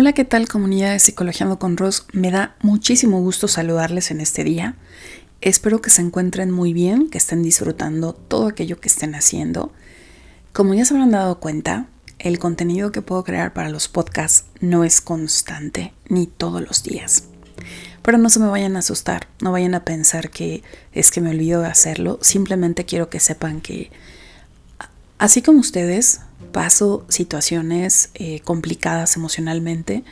Hola, ¿qué tal comunidad de Psicologiando con Ross? Me da muchísimo gusto saludarles en este día. Espero que se encuentren muy bien, que estén disfrutando todo aquello que estén haciendo. Como ya se habrán dado cuenta, el contenido que puedo crear para los podcasts no es constante ni todos los días. Pero no se me vayan a asustar, no vayan a pensar que es que me olvido de hacerlo. Simplemente quiero que sepan que, así como ustedes, paso situaciones eh, complicadas emocionalmente.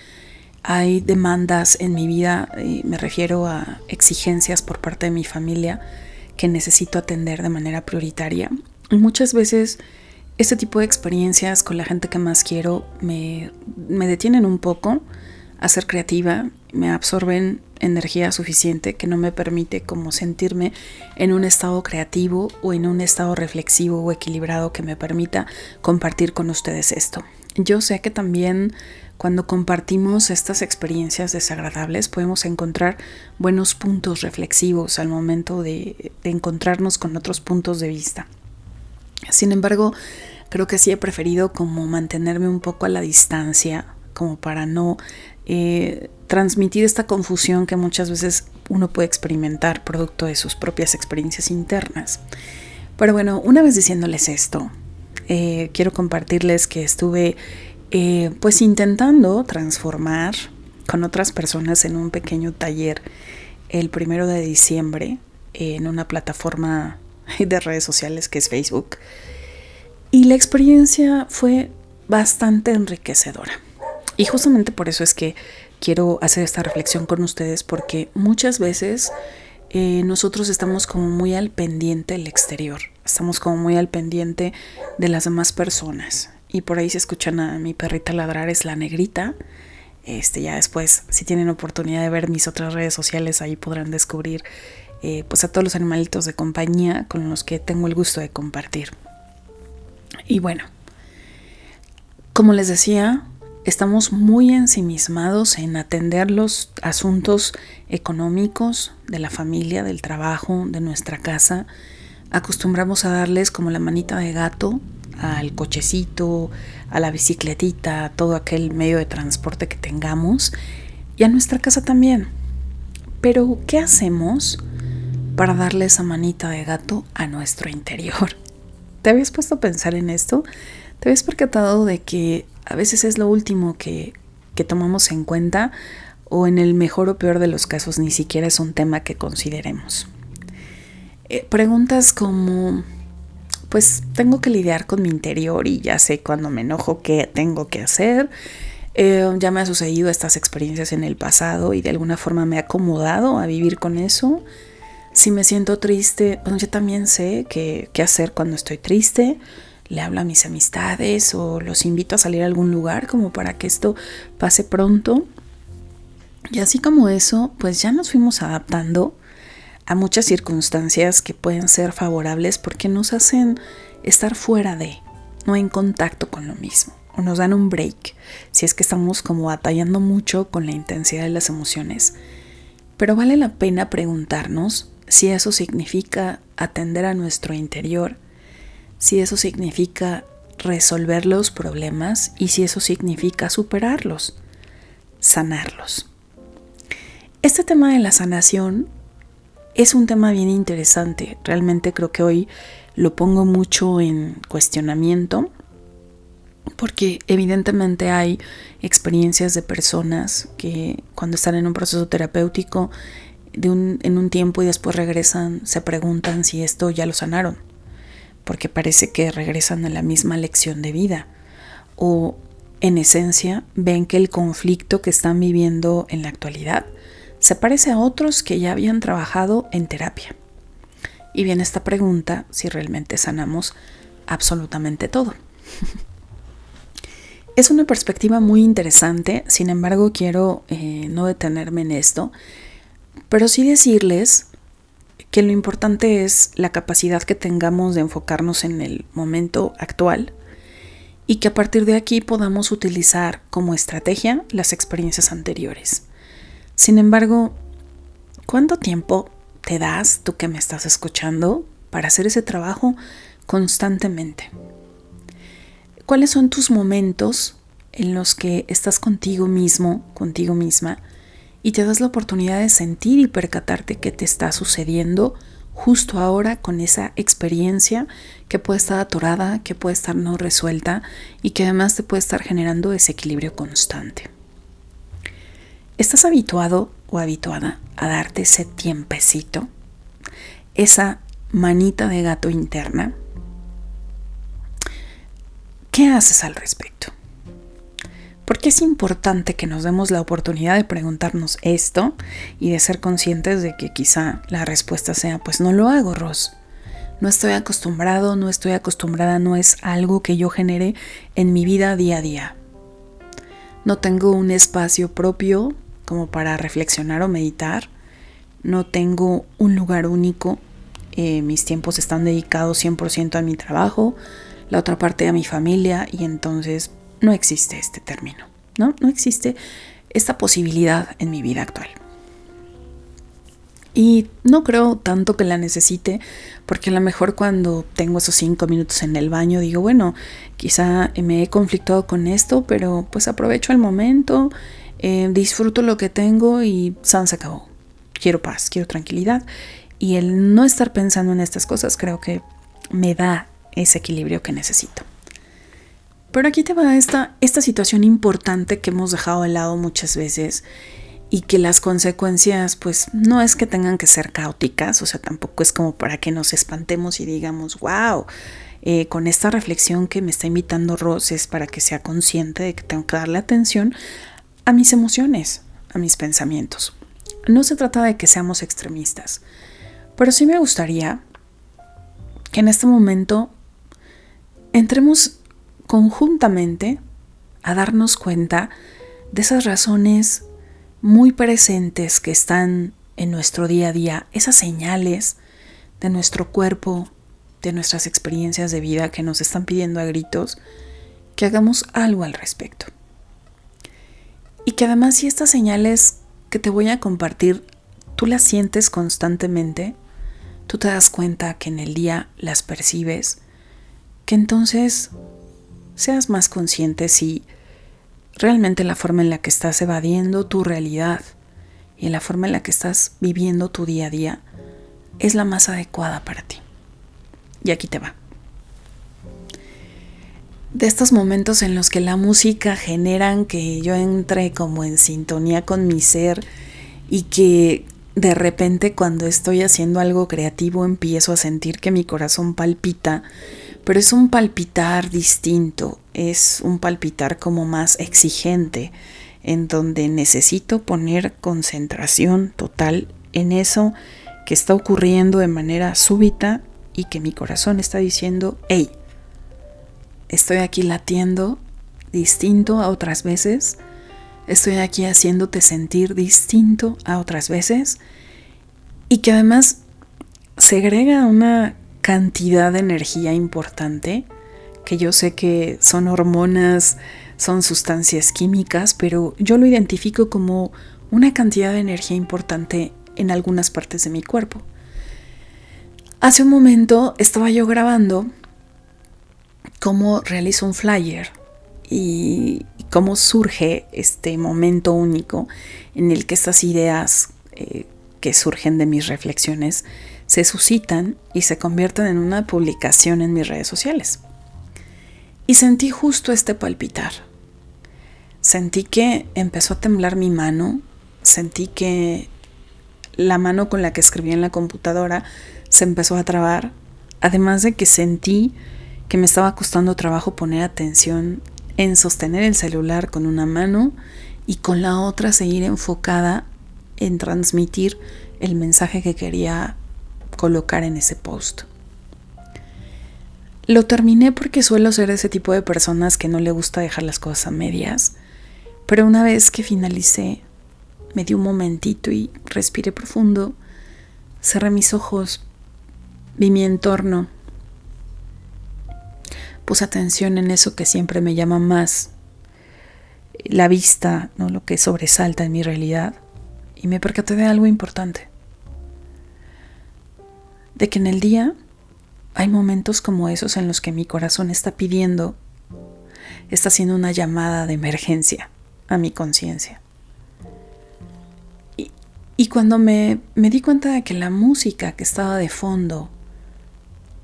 Hay demandas en mi vida, y me refiero a exigencias por parte de mi familia que necesito atender de manera prioritaria. Muchas veces este tipo de experiencias con la gente que más quiero me, me detienen un poco a ser creativa, me absorben energía suficiente que no me permite como sentirme en un estado creativo o en un estado reflexivo o equilibrado que me permita compartir con ustedes esto. Yo sé que también cuando compartimos estas experiencias desagradables podemos encontrar buenos puntos reflexivos al momento de, encontrarnos con otros puntos de vista. Sin embargo, creo que sí he preferido como mantenerme un poco a la distancia, como para no eh, transmitir esta confusión que muchas veces uno puede experimentar producto de sus propias experiencias internas. Pero bueno, una vez diciéndoles esto, eh, quiero compartirles que estuve eh, pues intentando transformar con otras personas en un pequeño taller el primero de diciembre en una plataforma de redes sociales que es Facebook. Y la experiencia fue bastante enriquecedora. Y justamente por eso es que quiero hacer esta reflexión con ustedes porque muchas veces eh, nosotros estamos como muy al pendiente del exterior, estamos como muy al pendiente de las demás personas. Y por ahí se escuchan a mi perrita ladrar, es la negrita. Este, ya después, si tienen oportunidad de ver mis otras redes sociales, ahí podrán descubrir eh, pues a todos los animalitos de compañía con los que tengo el gusto de compartir. Y bueno, como les decía, estamos muy ensimismados en atender los asuntos económicos de la familia, del trabajo, de nuestra casa. Acostumbramos a darles como la manita de gato al cochecito, a la bicicletita, a todo aquel medio de transporte que tengamos y a nuestra casa también. Pero, ¿qué hacemos para darle esa manita de gato a nuestro interior? ¿Te habías puesto a pensar en esto? ¿Te habías percatado de que a veces es lo último que, tomamos en cuenta o en el mejor o peor de los casos ni siquiera es un tema que consideremos. Eh, preguntas como, pues tengo que lidiar con mi interior y ya sé cuando me enojo qué tengo que hacer. Eh, ya me ha sucedido estas experiencias en el pasado y de alguna forma me he acomodado a vivir con eso. Si me siento triste, bueno, yo también sé qué hacer cuando estoy triste le hablo a mis amistades o los invito a salir a algún lugar como para que esto pase pronto. Y así como eso, pues ya nos fuimos adaptando a muchas circunstancias que pueden ser favorables porque nos hacen estar fuera de, no en contacto con lo mismo, o nos dan un break si es que estamos como batallando mucho con la intensidad de las emociones. Pero vale la pena preguntarnos si eso significa atender a nuestro interior si eso significa resolver los problemas y si eso significa superarlos, sanarlos. Este tema de la sanación es un tema bien interesante. Realmente creo que hoy lo pongo mucho en cuestionamiento porque evidentemente hay experiencias de personas que cuando están en un proceso terapéutico de un, en un tiempo y después regresan, se preguntan si esto ya lo sanaron porque parece que regresan a la misma lección de vida. O en esencia ven que el conflicto que están viviendo en la actualidad se parece a otros que ya habían trabajado en terapia. Y viene esta pregunta si realmente sanamos absolutamente todo. es una perspectiva muy interesante, sin embargo quiero eh, no detenerme en esto, pero sí decirles que lo importante es la capacidad que tengamos de enfocarnos en el momento actual y que a partir de aquí podamos utilizar como estrategia las experiencias anteriores. Sin embargo, ¿cuánto tiempo te das tú que me estás escuchando para hacer ese trabajo constantemente? ¿Cuáles son tus momentos en los que estás contigo mismo, contigo misma, y te das la oportunidad de sentir y percatarte qué te está sucediendo justo ahora con esa experiencia que puede estar atorada, que puede estar no resuelta y que además te puede estar generando desequilibrio constante. ¿Estás habituado o habituada a darte ese tiempecito? Esa manita de gato interna. ¿Qué haces al respecto? Porque es importante que nos demos la oportunidad de preguntarnos esto y de ser conscientes de que quizá la respuesta sea, pues no lo hago, Ross. No estoy acostumbrado, no estoy acostumbrada, no es algo que yo genere en mi vida día a día. No tengo un espacio propio como para reflexionar o meditar. No tengo un lugar único. Eh, mis tiempos están dedicados 100% a mi trabajo, la otra parte a mi familia y entonces no existe este término, ¿no? No existe esta posibilidad en mi vida actual. Y no creo tanto que la necesite, porque a lo mejor cuando tengo esos cinco minutos en el baño digo, bueno, quizá me he conflictado con esto, pero pues aprovecho el momento, eh, disfruto lo que tengo y San se acabó. Quiero paz, quiero tranquilidad. Y el no estar pensando en estas cosas creo que me da ese equilibrio que necesito. Pero aquí te va esta, esta situación importante que hemos dejado de lado muchas veces y que las consecuencias pues no es que tengan que ser caóticas, o sea, tampoco es como para que nos espantemos y digamos, wow, eh, con esta reflexión que me está invitando Ross es para que sea consciente de que tengo que darle atención a mis emociones, a mis pensamientos. No se trata de que seamos extremistas, pero sí me gustaría que en este momento entremos conjuntamente a darnos cuenta de esas razones muy presentes que están en nuestro día a día, esas señales de nuestro cuerpo, de nuestras experiencias de vida que nos están pidiendo a gritos que hagamos algo al respecto. Y que además si estas señales que te voy a compartir, tú las sientes constantemente, tú te das cuenta que en el día las percibes, que entonces seas más consciente si realmente la forma en la que estás evadiendo tu realidad y la forma en la que estás viviendo tu día a día es la más adecuada para ti. Y aquí te va. De estos momentos en los que la música generan que yo entre como en sintonía con mi ser y que de repente cuando estoy haciendo algo creativo empiezo a sentir que mi corazón palpita pero es un palpitar distinto, es un palpitar como más exigente, en donde necesito poner concentración total en eso que está ocurriendo de manera súbita y que mi corazón está diciendo, hey, estoy aquí latiendo distinto a otras veces, estoy aquí haciéndote sentir distinto a otras veces y que además segrega una cantidad de energía importante, que yo sé que son hormonas, son sustancias químicas, pero yo lo identifico como una cantidad de energía importante en algunas partes de mi cuerpo. Hace un momento estaba yo grabando cómo realizo un flyer y cómo surge este momento único en el que estas ideas eh, que surgen de mis reflexiones se suscitan y se convierten en una publicación en mis redes sociales. Y sentí justo este palpitar. Sentí que empezó a temblar mi mano, sentí que la mano con la que escribía en la computadora se empezó a trabar, además de que sentí que me estaba costando trabajo poner atención en sostener el celular con una mano y con la otra seguir enfocada en transmitir el mensaje que quería colocar en ese post. Lo terminé porque suelo ser ese tipo de personas que no le gusta dejar las cosas a medias, pero una vez que finalicé, me di un momentito y respiré profundo, cerré mis ojos, vi mi entorno, puse atención en eso que siempre me llama más la vista, ¿no? lo que sobresalta en mi realidad, y me percaté de algo importante de que en el día hay momentos como esos en los que mi corazón está pidiendo está siendo una llamada de emergencia a mi conciencia. Y, cuando me, me di cuenta de que la música que estaba de fondo,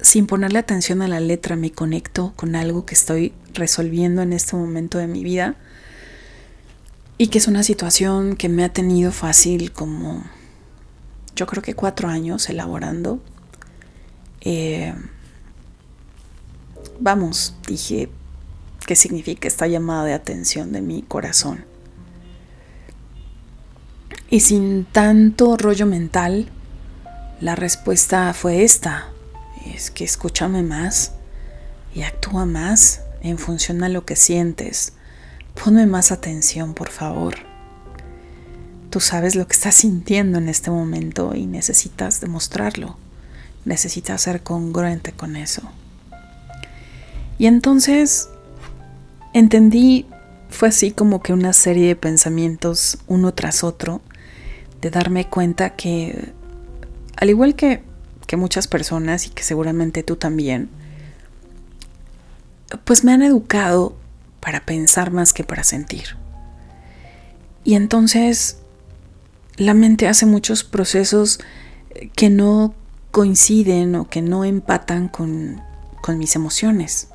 sin ponerle atención a la letra, me conectó con algo que estoy resolviendo en este momento de mi vida, y que es una situación que me ha tenido fácil como yo creo que cuatro años elaborando. Eh, vamos, dije, ¿qué significa esta llamada de atención de mi corazón? Y sin tanto rollo mental, la respuesta fue esta. Es que escúchame más y actúa más en función a lo que sientes Ponme más atención, por favor. Tú sabes lo que estás sintiendo en este momento y necesitas demostrarlo. Necesitas ser congruente con eso. Y entonces entendí, fue así como que una serie de pensamientos uno tras otro, de darme cuenta que, al igual que, que muchas personas y que seguramente tú también, pues me han educado para pensar más que para sentir. Y entonces la mente hace muchos procesos que no coinciden o que no empatan con, con mis emociones.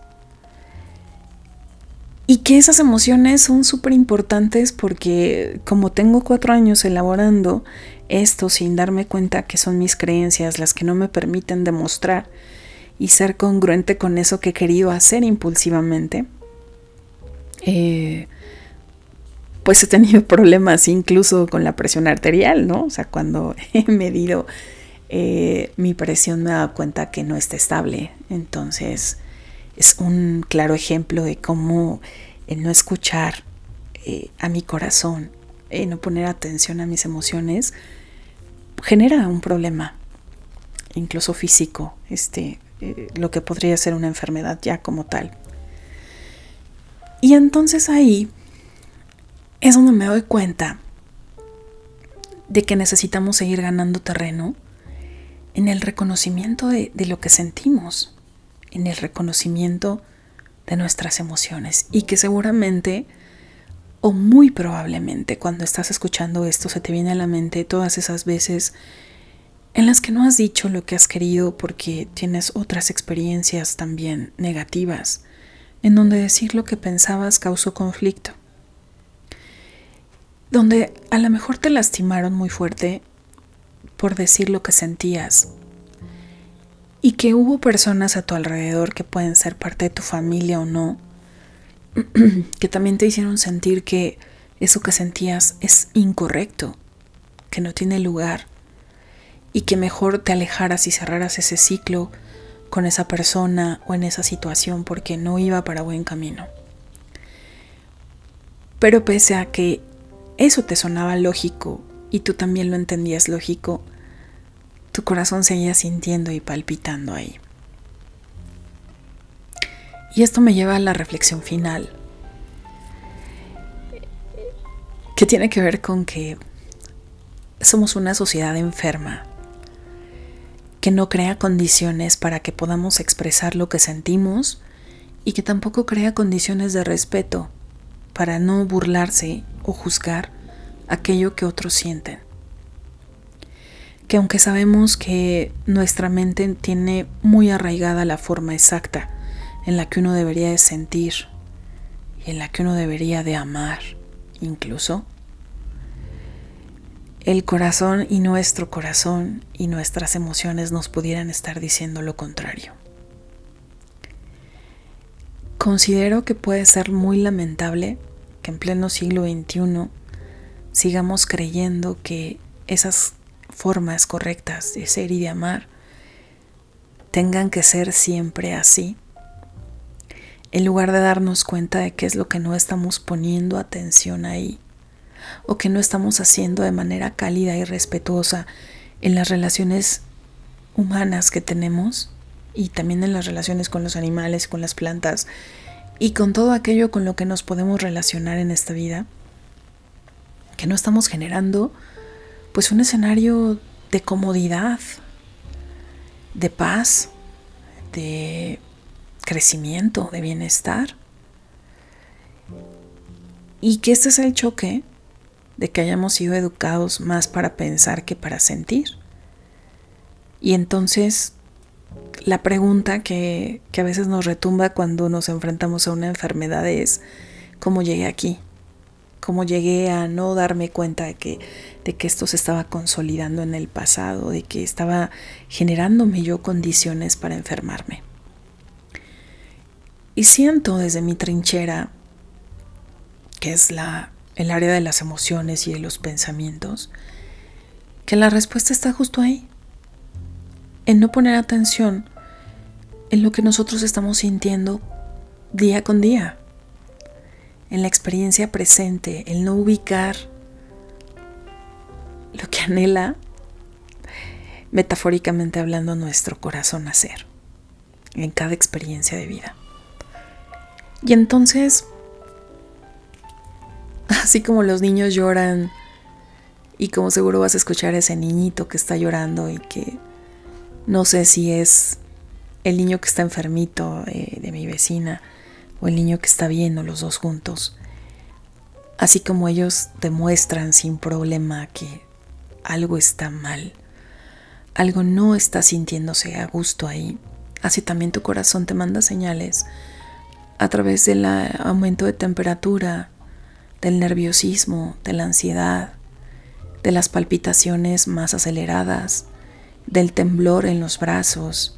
Y que esas emociones son súper importantes porque como tengo cuatro años elaborando esto sin darme cuenta que son mis creencias las que no me permiten demostrar y ser congruente con eso que he querido hacer impulsivamente, eh, pues he tenido problemas incluso con la presión arterial, ¿no? O sea, cuando he medido eh, mi presión me dado cuenta que no está estable. Entonces, es un claro ejemplo de cómo el no escuchar eh, a mi corazón, y no poner atención a mis emociones, genera un problema, incluso físico, este, lo que podría ser una enfermedad ya como tal. Y entonces ahí es donde me doy cuenta de que necesitamos seguir ganando terreno en el reconocimiento de, lo que sentimos, en el reconocimiento de nuestras emociones. Y que seguramente o muy probablemente cuando estás escuchando esto se te viene a la mente todas esas veces en las que no has dicho lo que has querido porque tienes otras experiencias también negativas en donde decir lo que pensabas causó conflicto, donde a lo mejor te lastimaron muy fuerte por decir lo que sentías y que hubo personas a tu alrededor que pueden ser parte de tu familia o no, que también te hicieron sentir que eso que sentías es incorrecto, que no tiene lugar y que mejor te alejaras y cerraras ese ciclo con esa persona o en esa situación porque no iba para buen camino. Pero pese a que eso te sonaba lógico y tú también lo entendías lógico, tu corazón seguía sintiendo y palpitando ahí. Y esto me lleva a la reflexión final, que tiene que ver con que somos una sociedad enferma que no crea condiciones para que podamos expresar lo que sentimos y que tampoco crea condiciones de respeto para no burlarse o juzgar aquello que otros sienten. Que aunque sabemos que nuestra mente tiene muy arraigada la forma exacta en la que uno debería de sentir y en la que uno debería de amar incluso, el corazón y nuestro corazón y nuestras emociones nos pudieran estar diciendo lo contrario. Considero que puede ser muy lamentable que en pleno siglo XXI sigamos creyendo que esas formas correctas de ser y de amar tengan que ser siempre así, en lugar de darnos cuenta de qué es lo que no estamos poniendo atención ahí o que no estamos haciendo de manera cálida y respetuosa en las relaciones humanas que tenemos y también en las relaciones con los animales, con las plantas y con todo aquello con lo que nos podemos relacionar en esta vida, que no estamos generando pues un escenario de comodidad, de paz, de crecimiento, de bienestar. Y que este es el choque de que hayamos sido educados más para pensar que para sentir. Y entonces la pregunta que, que, a veces nos retumba cuando nos enfrentamos a una enfermedad es, ¿cómo llegué aquí? ¿Cómo llegué a no darme cuenta de que, de que esto se estaba consolidando en el pasado, de que estaba generándome yo condiciones para enfermarme? Y siento desde mi trinchera, que es la, el área de las emociones y de los pensamientos, que la respuesta está justo ahí, en no poner atención en lo que nosotros estamos sintiendo día con día, en la experiencia presente, el no ubicar lo que anhela, metafóricamente hablando, nuestro corazón hacer en cada experiencia de vida. Y entonces, así como los niños lloran, y como seguro vas a escuchar a ese niñito que está llorando y que no sé si es el niño que está enfermito eh, de mi vecina o el niño que está bien o los dos juntos. Así como ellos demuestran sin problema que algo está mal, algo no está sintiéndose a gusto ahí, así también tu corazón te manda señales a través del aumento de temperatura, del nerviosismo, de la ansiedad, de las palpitaciones más aceleradas, del temblor en los brazos,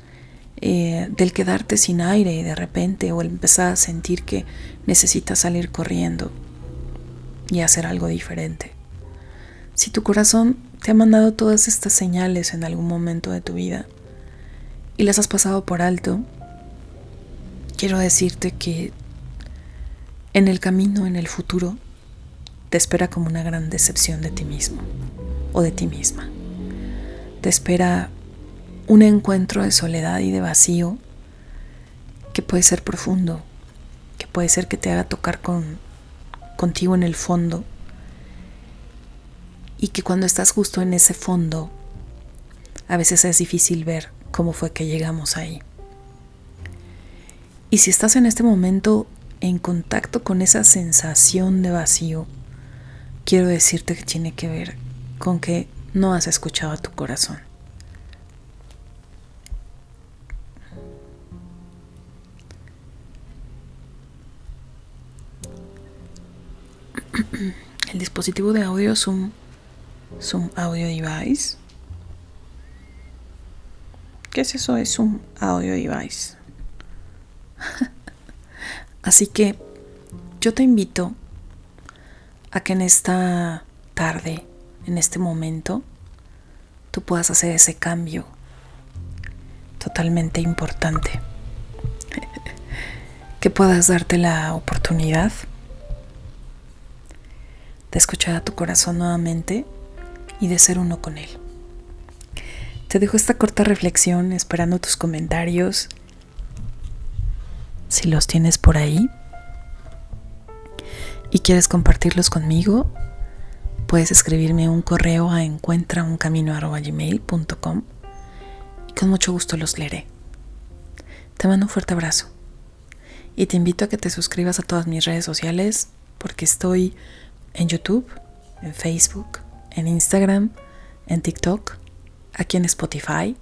eh, del quedarte sin aire de repente o empezar a sentir que necesitas salir corriendo y hacer algo diferente. Si tu corazón te ha mandado todas estas señales en algún momento de tu vida y las has pasado por alto, quiero decirte que en el camino, en el futuro, te espera como una gran decepción de ti mismo o de ti misma te espera un encuentro de soledad y de vacío que puede ser profundo, que puede ser que te haga tocar con, contigo en el fondo y que cuando estás justo en ese fondo a veces es difícil ver cómo fue que llegamos ahí. Y si estás en este momento en contacto con esa sensación de vacío, quiero decirte que tiene que ver con que no has escuchado a tu corazón. Dispositivo de audio es un, audio device. ¿Qué es eso? Es un audio device. Así que yo te invito a que en esta tarde en este momento tú puedas hacer ese cambio totalmente importante. que puedas darte la oportunidad de escuchar a tu corazón nuevamente y de ser uno con él. Te dejo esta corta reflexión esperando tus comentarios. Si los tienes por ahí y quieres compartirlos conmigo, puedes escribirme un correo a encuentrauncamino.gmail.com y con mucho gusto los leeré. Te mando un fuerte abrazo y te invito a que te suscribas a todas mis redes sociales porque estoy en YouTube, en Facebook, en Instagram, en TikTok, aquí en Spotify,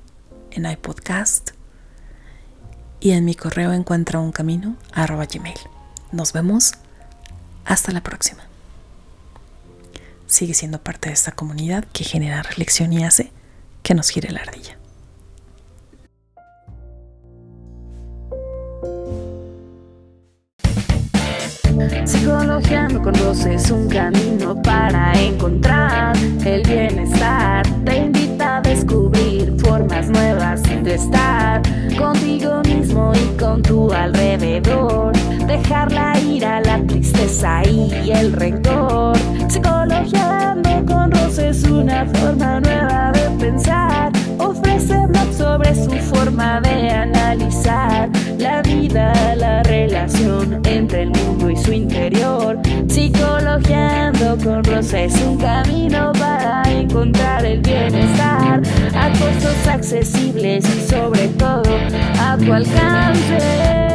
en iPodcast y en mi correo encuentrauncamino.gmail. Nos vemos. Hasta la próxima sigue siendo parte de esta comunidad que genera reflexión y hace que nos gire la ardilla. Psicologiando con vos es un camino para encontrar el bienestar. Te invita a descubrir formas nuevas de estar contigo mismo y con tu alrededor. Dejar la ira, la tristeza y el rencor. Psicologiando con Ros es una forma nueva de pensar. Sobre su forma de analizar la vida, la relación entre el mundo y su interior. Psicologiando con Rosa es un camino para encontrar el bienestar a costos accesibles y sobre todo a tu alcance.